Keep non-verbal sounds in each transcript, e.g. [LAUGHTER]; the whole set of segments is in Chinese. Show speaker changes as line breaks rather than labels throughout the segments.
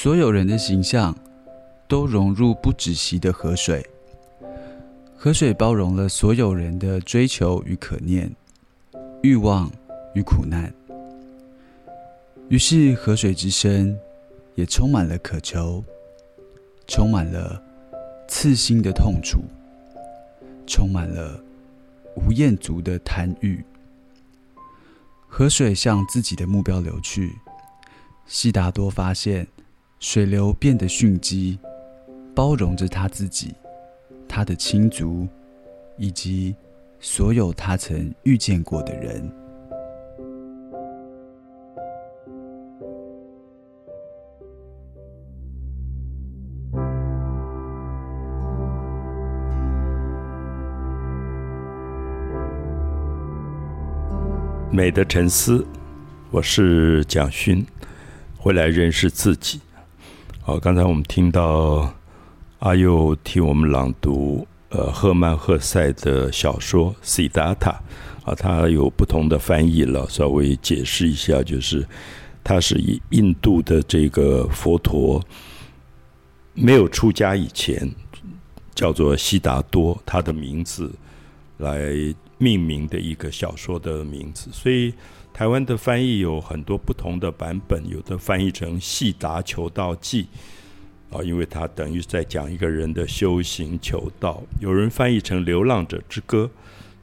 所有人的形象都融入不止息的河水。河水包容了所有人的追求与可念、欲望与苦难。于是，河水之声也充满了渴求，充满了刺心的痛楚，充满了无厌足的贪欲。河水向自己的目标流去，悉达多发现水流变得迅疾，包容着他自己、他的亲族以及所有他曾遇见过的人。
美的沉思，我是蒋勋，回来认识自己。好，刚才我们听到阿佑替我们朗读，呃，赫曼·赫塞的小说《西达塔》啊，他有不同的翻译了，稍微解释一下，就是他是以印度的这个佛陀没有出家以前叫做悉达多，他的名字来。命名的一个小说的名字，所以台湾的翻译有很多不同的版本，有的翻译成《细达求道记》，啊，因为它等于在讲一个人的修行求道；有人翻译成《流浪者之歌》，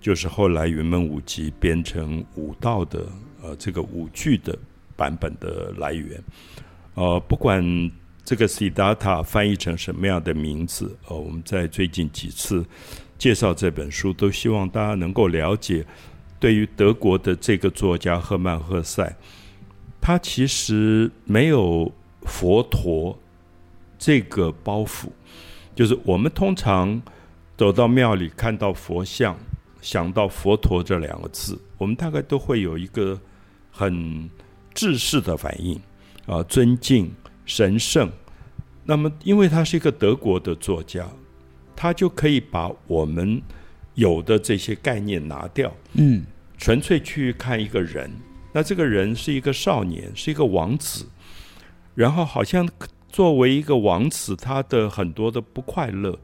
就是后来云门舞集编成舞道的呃这个舞剧的版本的来源。呃，不管这个 sitata 翻译成什么样的名字，呃，我们在最近几次。介绍这本书，都希望大家能够了解，对于德国的这个作家赫曼·赫塞，他其实没有佛陀这个包袱，就是我们通常走到庙里看到佛像，想到佛陀这两个字，我们大概都会有一个很制式的反应啊，尊敬、神圣。那么，因为他是一个德国的作家。他就可以把我们有的这些概念拿掉，嗯，纯粹去看一个人。那这个人是一个少年，是一个王子，然后好像作为一个王子，他的很多的不快乐。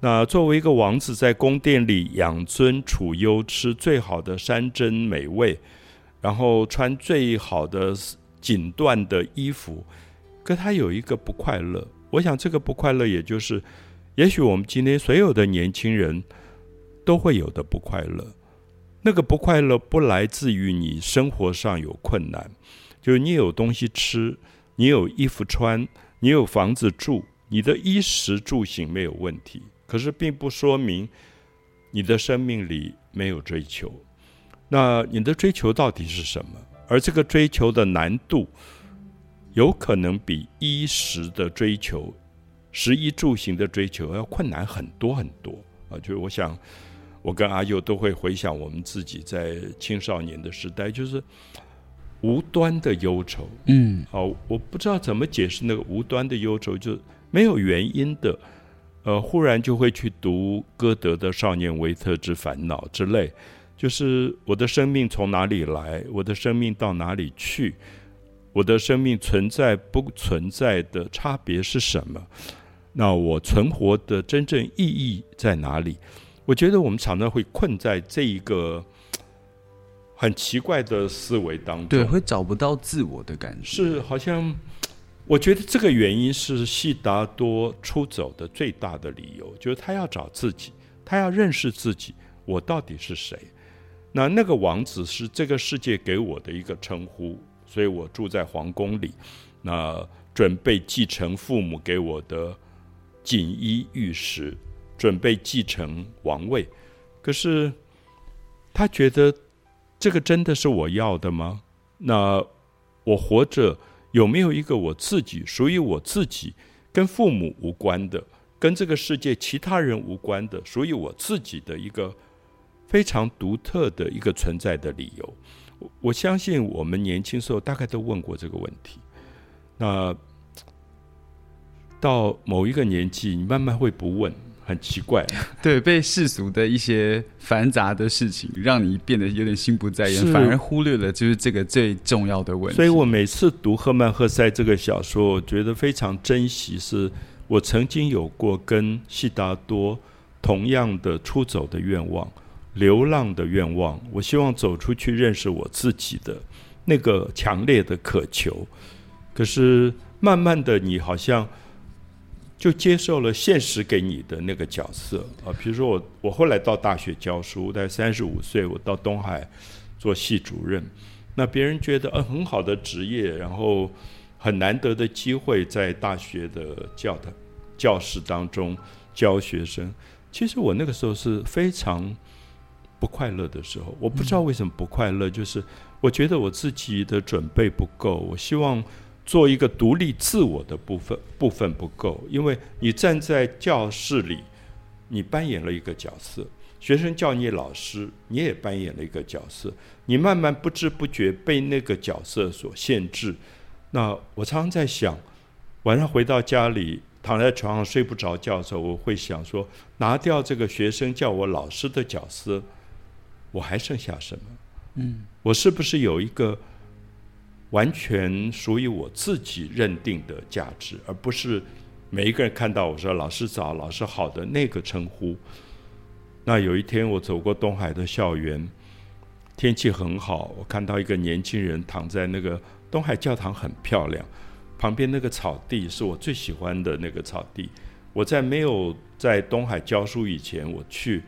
那作为一个王子，在宫殿里养尊处优，吃最好的山珍美味，然后穿最好的锦缎的衣服，可他有一个不快乐。我想这个不快乐，也就是。也许我们今天所有的年轻人都会有的不快乐，那个不快乐不来自于你生活上有困难，就是你有东西吃，你有衣服穿，你有房子住，你的衣食住行没有问题。可是并不说明你的生命里没有追求。那你的追求到底是什么？而这个追求的难度，有可能比衣食的追求。食衣住行的追求要困难很多很多啊！就是我想，我跟阿佑都会回想我们自己在青少年的时代，就是无端的忧愁。嗯，好，我不知道怎么解释那个无端的忧愁，就没有原因的。呃，忽然就会去读歌德的《少年维特之烦恼》之类，就是我的生命从哪里来，我的生命到哪里去，我的生命存在不存在的差别是什么？那我存活的真正意义在哪里？我觉得我们常常会困在这一个很奇怪的思维当中，
对，会找不到自我的感觉。
是，好像我觉得这个原因是悉达多出走的最大的理由，就是他要找自己，他要认识自己，我到底是谁？那那个王子是这个世界给我的一个称呼，所以我住在皇宫里，那准备继承父母给我的。锦衣玉食，准备继承王位，可是他觉得这个真的是我要的吗？那我活着有没有一个我自己属于我自己，跟父母无关的，跟这个世界其他人无关的，属于我自己的一个非常独特的一个存在的理由？我我相信我们年轻时候大概都问过这个问题。那。到某一个年纪，你慢慢会不问很奇怪。[LAUGHS]
对，被世俗的一些繁杂的事情，让你变得有点心不在焉，反而忽略了就是这个最重要的问题。
所以我每次读赫曼·赫塞这个小说，我觉得非常珍惜，是我曾经有过跟悉达多同样的出走的愿望、流浪的愿望。我希望走出去认识我自己的那个强烈的渴求。可是慢慢的，你好像。就接受了现实给你的那个角色啊，比如说我，我后来到大学教书，在三十五岁，我到东海做系主任，那别人觉得呃很好的职业，然后很难得的机会，在大学的教的教室当中教学生。其实我那个时候是非常不快乐的时候，我不知道为什么不快乐，就是我觉得我自己的准备不够，我希望。做一个独立自我的部分部分不够，因为你站在教室里，你扮演了一个角色，学生叫你老师，你也扮演了一个角色，你慢慢不知不觉被那个角色所限制。那我常常在想，晚上回到家里躺在床上睡不着觉的时候，我会想说，拿掉这个学生叫我老师的角色，我还剩下什么？嗯，我是不是有一个？完全属于我自己认定的价值，而不是每一个人看到我说“老师早，老师好”的那个称呼。那有一天我走过东海的校园，天气很好，我看到一个年轻人躺在那个东海教堂，很漂亮，旁边那个草地是我最喜欢的那个草地。我在没有在东海教书以前，我去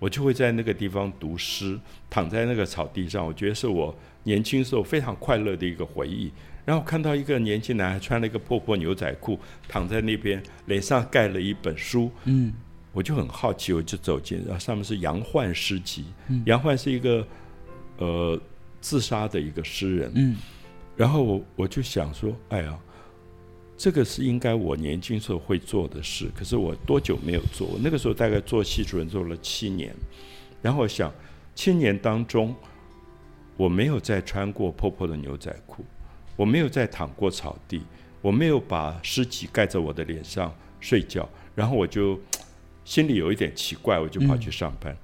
我就会在那个地方读诗，躺在那个草地上，我觉得是我。年轻时候非常快乐的一个回忆，然后看到一个年轻男孩穿了一个破破牛仔裤，躺在那边，脸上盖了一本书，嗯，我就很好奇，我就走进，然后上面是杨焕诗集，杨焕是一个呃自杀的一个诗人，嗯，然后我我就想说，哎呀，这个是应该我年轻时候会做的事，可是我多久没有做？我那个时候大概做系主任做了七年，然后我想七年当中。我没有再穿过破破的牛仔裤，我没有再躺过草地，我没有把尸体盖在我的脸上睡觉，然后我就心里有一点奇怪，我就跑去上班。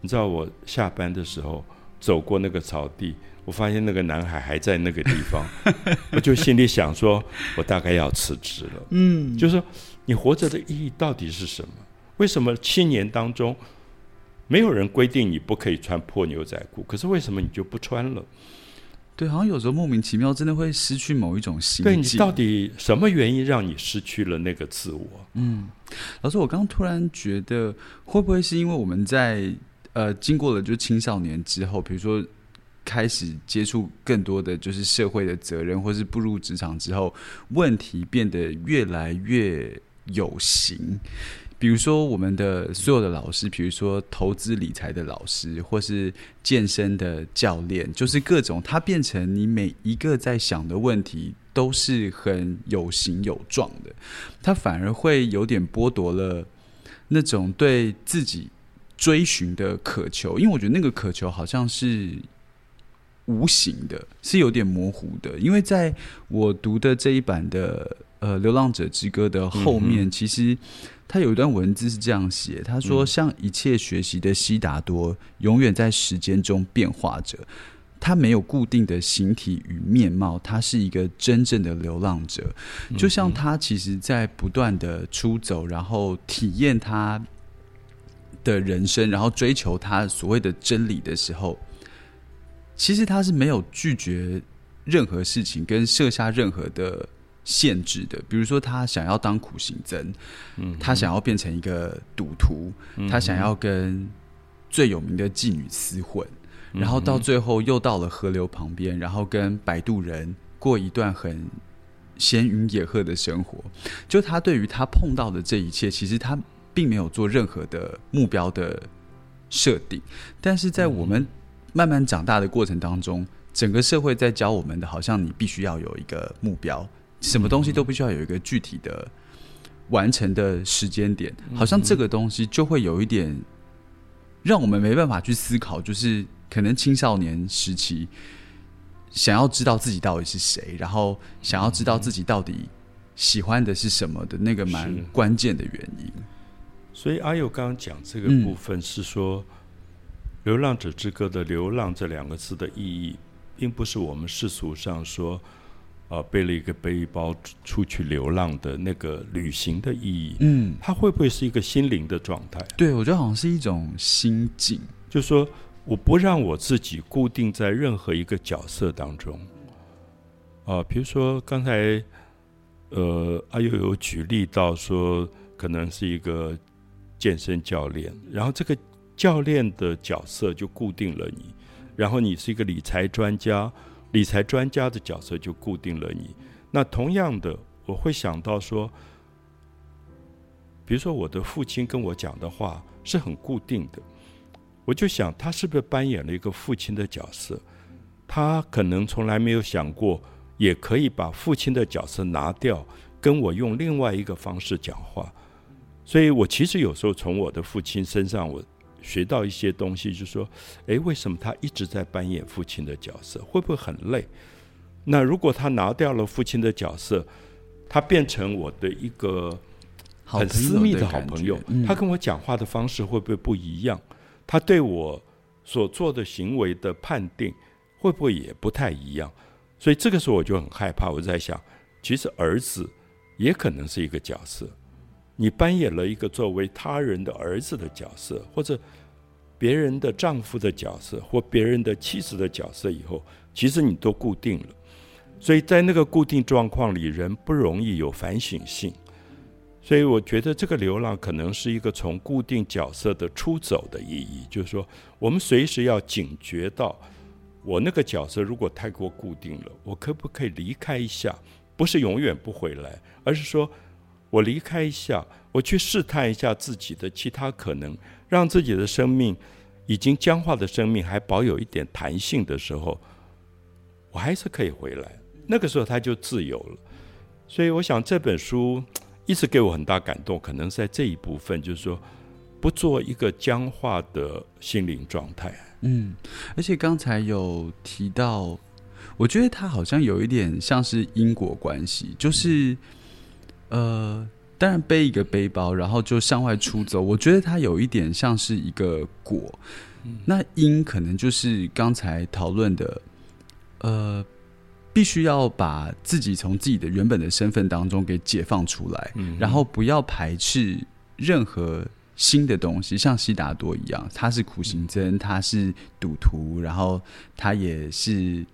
你知道我下班的时候走过那个草地，我发现那个男孩还在那个地方，[LAUGHS] 我就心里想说，我大概要辞职了。嗯，就是说你活着的意义到底是什么？为什么七年当中？没有人规定你不可以穿破牛仔裤，可是为什么你就不穿了？
对，好像有时候莫名其妙，真的会失去某一种心
对你到底什么原因让你失去了那个自我？
嗯，老师，我刚突然觉得，会不会是因为我们在呃经过了就青少年之后，比如说开始接触更多的就是社会的责任，或是步入职场之后，问题变得越来越有形。比如说，我们的所有的老师，比如说投资理财的老师，或是健身的教练，就是各种，它变成你每一个在想的问题都是很有形有状的，它反而会有点剥夺了那种对自己追寻的渴求，因为我觉得那个渴求好像是无形的，是有点模糊的。因为在我读的这一版的呃《流浪者之歌》的后面，其实。他有一段文字是这样写：“他说，像一切学习的悉达多，永远在时间中变化着。他没有固定的形体与面貌，他是一个真正的流浪者。就像他其实，在不断的出走，然后体验他的人生，然后追求他所谓的真理的时候，其实他是没有拒绝任何事情，跟设下任何的。”限制的，比如说他想要当苦行僧，嗯，他想要变成一个赌徒，他想要跟最有名的妓女厮混，然后到最后又到了河流旁边，然后跟摆渡人过一段很闲云野鹤的生活。就他对于他碰到的这一切，其实他并没有做任何的目标的设定，但是在我们慢慢长大的过程当中，整个社会在教我们的，好像你必须要有一个目标。什么东西都必须要有一个具体的完成的时间点，好像这个东西就会有一点让我们没办法去思考，就是可能青少年时期想要知道自己到底是谁，然后想要知道自己到底喜欢的是什么的那个蛮关键的原因。
所以阿佑刚刚讲这个
嗯
部分是说，《流浪者之歌》的“流浪”这两个字的意义，并不是我们世俗上说，啊、背了一个背包出去流浪的那个旅行的意义。
嗯，
它会不会是一个心灵的状态？
对，我觉得好像是一种心境。
就是说，我不让我自己固定在任何一个角色当中。啊、比如说刚才，呃，阿佑有举例到说，可能是一个健身教练，然后这个教练的角色就固定了你，然后你是一个理财专家，理财专家的角色就固定了你。那同样的，我会想到说，比如说我的父亲跟我讲的话是很固定的。我就想，他是不是扮演了一个父亲的角色？他可能从来没有想过，也可以把父亲的角色拿掉，跟我用另外一个方式讲话。所以我其实有时候从我的父亲身上，我学到一些东西，就是说，诶，为什么他一直在扮演父亲的角色？会不会很累？那如果他拿掉了父亲的角色，他变成我的一个很私密
的
好朋友，
嗯
他跟我讲话的方式会不会不一样？他对我所做的行为的判定会不会也不太一样？所以这个时候我就很害怕，我在想，其实儿子也可能是一个角色，你扮演了一个作为他人的儿子的角色，或者别人的丈夫的角色，或别人的妻子的角色以后，其实你都固定了。所以在那个固定状况里，人不容易有反省性。所以我觉得这个流浪可能是一个从固定角色的出走的意义，就是说，我们随时要警觉到，我那个角色如果太过固定了，我可不可以离开一下？不是永远不回来，而是说我离开一下，我去试探一下自己的其他可能，让自己的生命已经僵化的生命还保有一点弹性的时候，我还是可以回来。那个时候他就自由了。所以我想这本书一直给我很大感动，可能在这一部分，就是说不做一个僵化的心灵状态。
嗯，而且刚才有提到，我觉得他好像有一点像是因果关系，就是呃，当然背一个背包，然后就向外出走，我觉得它有一点像是一个果，那因可能就是刚才讨论的，呃。必须要把自己从自己的原本的身份当中给解放出来，
嗯
然后不要排斥任何新的东西，像悉达多一样，他是苦行僧，他是赌徒，然后他也是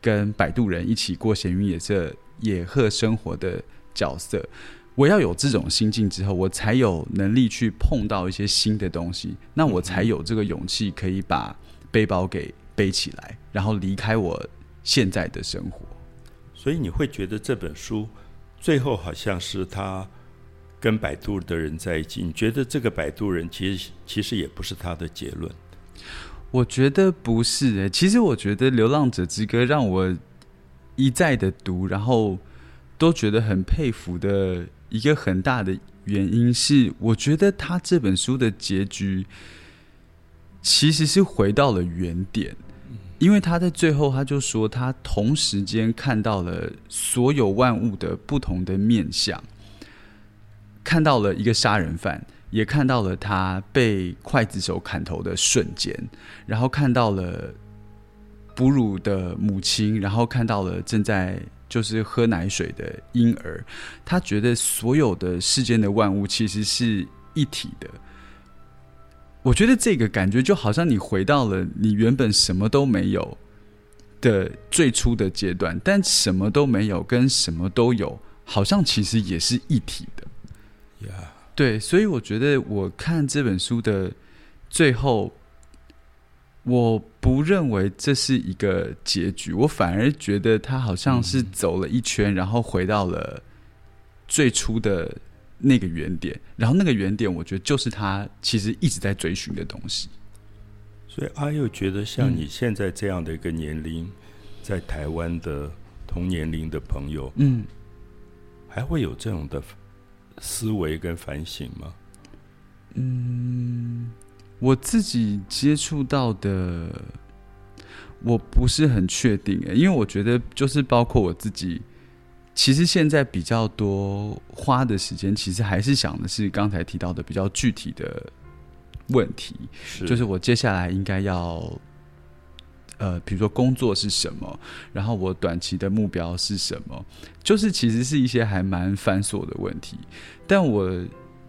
跟摆渡人一起过闲云野色、野鹤生活的角色。我要有这种心境之后，我才有能力去碰到一些新的东西，那我才有这个勇气可以把背包给背起来，然后离开我现在的生活。
所以你会觉得这本书最后好像是他跟摆渡的人在一起，你觉得这个摆渡人其实其实也不是他的结论。
我觉得不是诶、其实我觉得《流浪者之歌》让我一再的读，然后都觉得很佩服的一个很大的原因是，我觉得他这本书的结局其实是回到了原点，因为他在最后他就说，他同时间看到了所有万物的不同的面相，看到了一个杀人犯。也看到了他被刽子手砍头的瞬间，然后看到了哺乳的母亲，然后看到了正在就是喝奶水的婴儿。他觉得所有的世间的万物其实是一体的。我觉得这个感觉就好像你回到了你原本什么都没有的最初的阶段，但什么都没有跟什么都有，好像其实也是一体的。
呀、
对，所以我觉得我看这本书的最后，我不认为这是一个结局，我反而觉得他好像是走了一圈，然后回到了最初的那个原点，然后那个原点，我觉得就是他其实一直在追寻的东西。
所以阿佑觉得，像
嗯
你现在这样的一个年龄，在台湾的同年龄的朋友，
嗯，
还会有这种的思维跟反省吗？
我自己接触到的，我不是很确定诶，因为我觉得就是包括我自己其实现在比较多花的时间，其实还是想的是刚才提到的比较具体的问题，就是我接下来应该要。呃，比如说工作是什么，然后我短期的目标是什么，就是其实是一些还蛮繁琐的问题。但我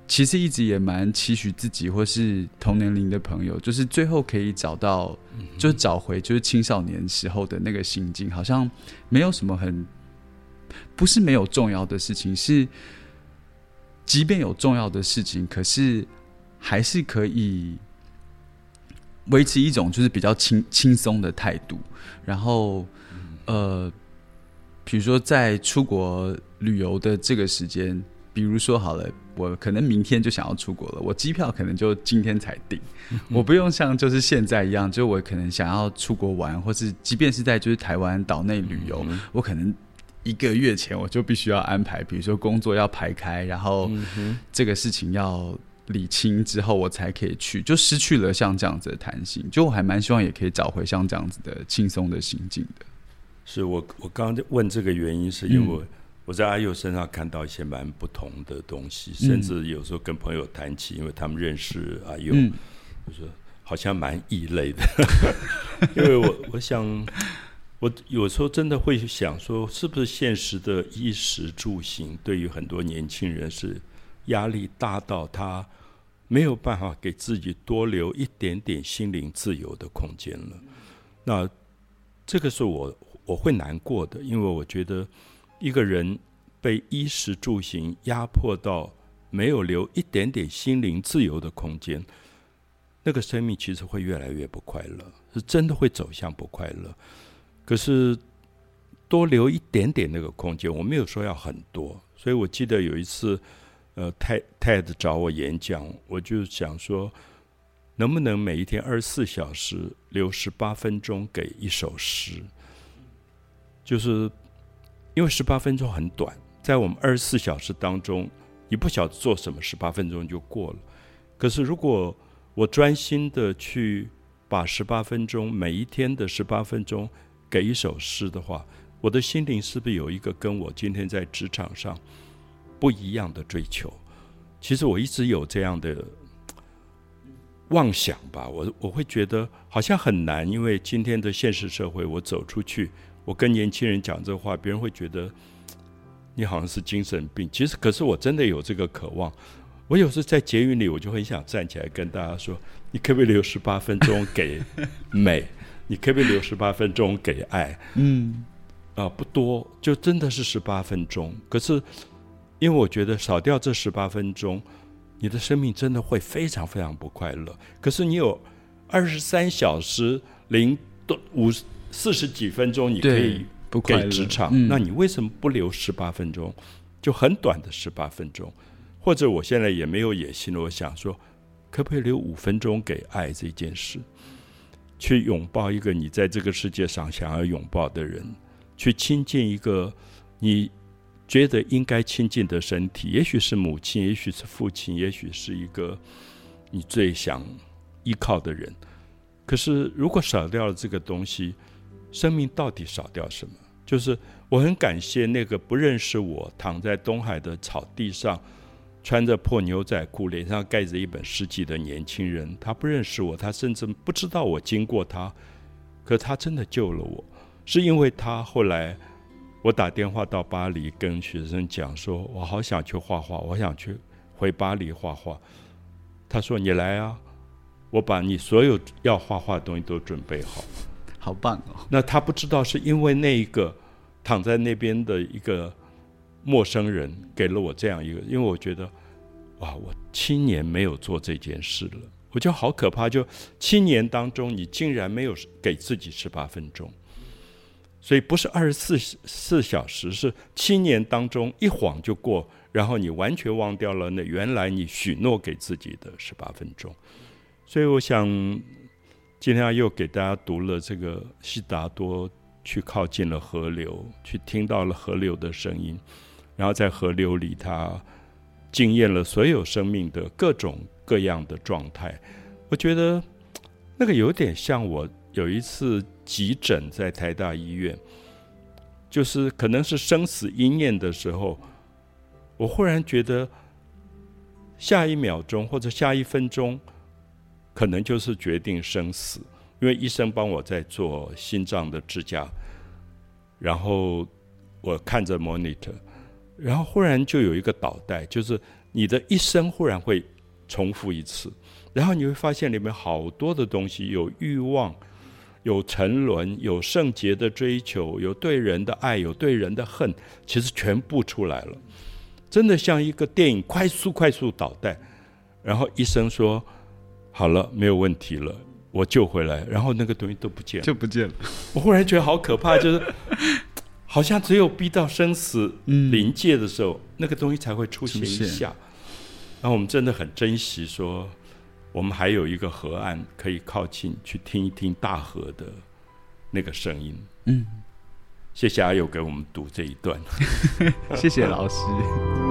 其实一直也蛮期许自己或是同年龄的朋友，就是最后可以找到，就找回就是青少年时候的那个心境。好像没有什么很不是没有重要的事情，是即便有重要的事情，可是还是可以。维持一种就是比较轻轻松的态度，然后，呃，比如说在出国旅游的这个时间，比如说好了，我可能明天就想要出国了，我机票可能就今天才订，[LAUGHS] 我不用像就是现在一样，就我可能想要出国玩，或是即便是在就是台湾岛内旅游，我可能一个月前我就必须要安排，比如说工作要排开，然后这个事情要。理清之后，我才可以去，就失去了像这样子的弹性。就我还蛮希望也可以找回像这样子的轻松的心境的。
是我我刚刚问这个原因，是因为我在阿佑身上看到一些蛮不同的东西，甚至有时候跟朋友谈起，因为他们认识阿佑，我说好像蛮异类的。[LAUGHS] 因为我我想，我有时候真的会想说，是不是现实的衣食住行对于很多年轻人是压力大到他。没有办法给自己多留一点点心灵自由的空间了，那这个是我我会难过的，因为我觉得一个人被衣食住行压迫到没有留一点点心灵自由的空间，那个生命其实会越来越不快乐，是真的会走向不快乐。可是多留一点点那个空间，我没有说要很多，所以我记得有一次。呃，泰泰的找我演讲，我就想说，能不能每一天二十四小时留十八分钟给一首诗？就是因为十八分钟很短，在我们二十四小时当中，你不晓得做什么，十八分钟就过了。可是如果我专心的去把十八分钟每一天的十八分钟给一首诗的话，我的心灵是不是有一个跟我今天在职场上？不一样的追求，其实我一直有这样的妄想吧。我我会觉得好像很难，因为今天的现实社会，我走出去，我跟年轻人讲这话，别人会觉得你好像是精神病。其实，可是我真的有这个渴望。我有时在捷运里，我就很想站起来跟大家说：“你可不可以留十八分钟给美？你可不可以留十八分钟给爱？”嗯，啊，不多，就真的是十八分钟。可是。因为我觉得少掉这十八分钟，你的生命真的会非常非常不快乐。可是你有二十三小时零多五四十几分钟，你可以给职场，那你为什么不留十八分钟？就很短的十八分钟，或者我现在也没有野心了。我想说，可不可以留五分钟给爱这件事？去拥抱一个你在这个世界上想要拥抱的人，去亲近一个你。觉得应该亲近的身体，也许是母亲，也许是父亲，也许是一个你最想依靠的人。可是，如果少掉了这个东西，生命到底少掉什么？就是我很感谢那个不认识我、躺在东海的草地上，穿着破牛仔裤、脸上盖着一本诗集的年轻人。他不认识我，他甚至不知道我经过他，可他真的救了我，是因为他后来。我打电话到巴黎，跟学生讲说：“我好想去画画，我想去回巴黎画画。”他说：“你来啊，我把你所有要画画的东西都准备好。”
好棒哦！
那他不知道是因为那一个躺在那边的一个陌生人给了我这样一个，因为我觉得哇，我七年没有做这件事了，我觉得好可怕。就七年当中，你竟然没有给自己十八分钟。所以不是二十四四小时，是七年当中一晃就过，然后你完全忘掉了那原来你许诺给自己的十八分钟。所以我想，今天又给大家读了这个悉达多去靠近了河流，去听到了河流的声音，然后在河流里他惊艳了所有生命的各种各样的状态。我觉得那个有点像我有一次。急诊在台大医院，就是可能是生死一念的时候，我忽然觉得下一秒钟或者下一分钟，可能就是决定生死。因为医生帮我在做心脏的支架，然后我看着 monitor，然后忽然就有一个导带，就是你的一生忽然会重复一次，然后你会发现里面好多的东西，有欲望，有沉沦，有圣洁的追求，有对人的爱，有对人的恨，其实全部出来了，真的像一个电影快速快速导带，然后医生说好了，没有问题了。我救回来，然后那个东西都不见了，
就不见了。
我忽然觉得好可怕，就是 [LAUGHS] 好像只有逼到生死临界的时候，那个东西才会出现一下。然后我们真的很珍惜，说我们还有一个河岸可以靠近，去听一听大河的那个声音。嗯，谢谢阿友给我们读这一段，[LAUGHS]
谢谢老师。